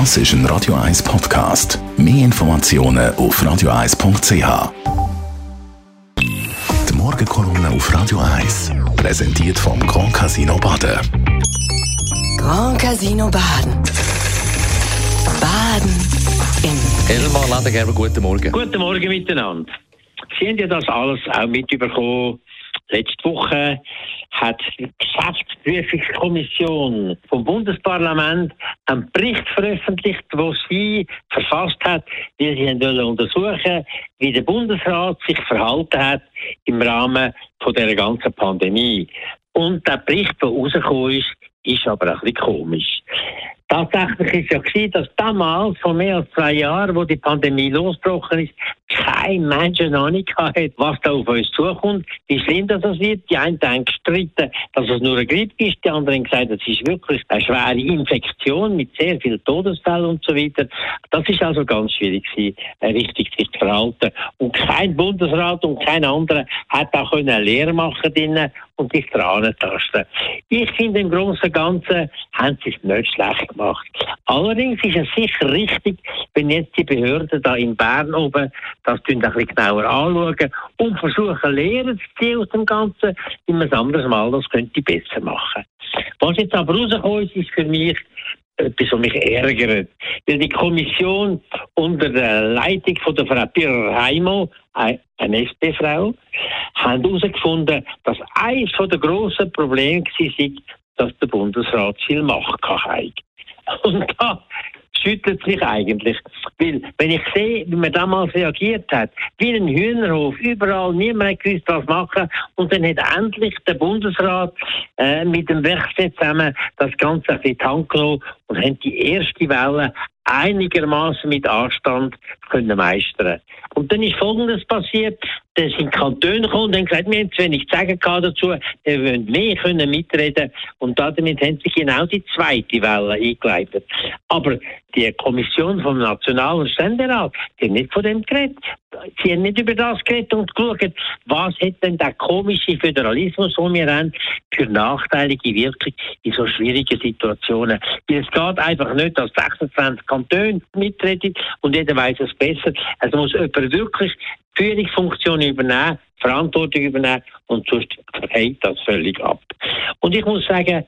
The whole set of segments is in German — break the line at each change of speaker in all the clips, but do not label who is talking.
Das ist ein Radio 1 Podcast. Mehr Informationen auf radio1.ch. Die Morgenkolumne auf Radio 1 präsentiert vom Grand Casino Baden.
Grand Casino Baden. Baden im
Elmar Ladengerber, guten Morgen.
Guten Morgen miteinander. Sie haben ja das alles auch mitbekommen. Letzte Woche hat die Geschäftsprüfungskommission vom Bundesparlament einen Bericht veröffentlicht, wo sie verfasst hat, wie sie untersuchen, wie der Bundesrat sich verhalten hat im Rahmen von der ganzen Pandemie. Und der Bericht, der rausgekommen ist, ist aber ein bisschen komisch. Tatsächlich ist ja gewesen, dass damals, vor mehr als zwei Jahren, wo die Pandemie losgebrochen ist, kein Mensch eine Ahnung hatte, was da auf uns zukommt, wie schlimm das wird. Die einen haben gestritten, dass es nur eine Grippe ist, die anderen haben gesagt, es ist wirklich eine schwere Infektion mit sehr vielen Todesfällen und so weiter. Das ist also ganz schwierig gewesen, richtig sich zu verhalten. Und kein Bundesrat und kein anderer hat auch eine Lehre machen drinnen und sich dran tasten. Ich finde, im Großen und Ganzen haben sie es nicht schlecht gemacht. Allerdings ist es sicher richtig, wenn jetzt die Behörden da in Bern oben das ein bisschen genauer anschauen und versuchen, Lehren zu ziehen aus dem Ganzen, wie man es anderes Mal das könnte besser machen. Was jetzt aber rausgekommen ist, ist für mich etwas, was mich ärgert. Weil die Kommission unter der Leitung von der Frau Pirrer Heimo, eine SP-Frau, haben herausgefunden, dass eines der grossen Probleme war, dass der Bundesrat viel Macht hatte. Und da schüttelt sich eigentlich. Weil, wenn ich sehe, wie man damals reagiert hat, wie ein Hühnerhof, überall, niemand hat gewusst, was machen. Und dann hat endlich der Bundesrat äh, mit dem Werkstatt zusammen das Ganze bisschen die Hand genommen und haben die erste Welle einigermaßen mit Anstand können meistern. Und dann ist Folgendes passiert. Dann sind Kantone gekommen und haben gesagt, wir haben zu wenig zu dazu, wir wollen mehr können mitreden. Und damit haben sich genau die zweite Welle eingeleitet. Aber die Kommission vom Nationalen Ständerat, die haben nicht von dem geredet. Sie haben nicht über das geredet und geschaut, was hat denn der komische Föderalismus, den wir haben, für nachteilige Wirkung in so schwierigen Situationen. Weil es geht einfach nicht, dass 26 Kantone mitreden und jeder weiß es besser. Es muss jemand wirklich Führungsfunktion übernehmen, Verantwortung übernehmen und sonst hält das völlig ab. Und ich muss sagen,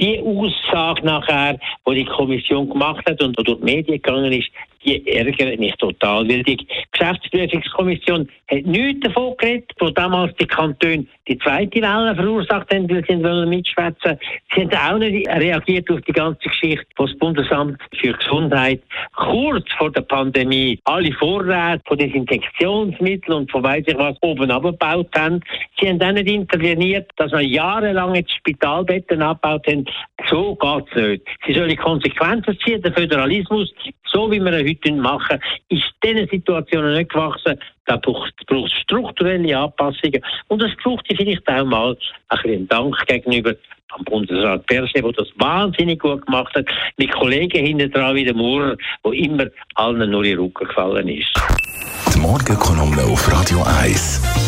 die Aussage nachher, die die Kommission gemacht hat und durch die Medien gegangen ist, die ärgert mich total, weil die Geschäftsprüfungskommission hat nichts davon geredet, wo damals die Kantone die zweite Welle verursacht haben, weil sie wollen mitschwätzen. Sie haben auch nicht reagiert auf die ganze Geschichte, wo das Bundesamt für Gesundheit kurz vor der Pandemie alle Vorräte von Desinfektionsmitteln und von weiss ich was oben abgebaut haben. Sie haben auch nicht interveniert, dass man jahrelang jetzt Spitalbetten abgebaut haben. So geht's nicht. Sie sollen Konsequenzen ziehen, der Föderalismus, so wie wir ihn heute machen, ist diesen Situationen nicht gewachsen. Da braucht es strukturelle Anpassungen. Und es braucht vielleicht auch mal ein bisschen Dank gegenüber am Bundesrat Perse, der das wahnsinnig gut gemacht hat, mit Kollegen hinter dran wie der Maurer, wo immer allen nur in den Rücken gefallen ist.
Die Morgenkolumne auf Radio 1.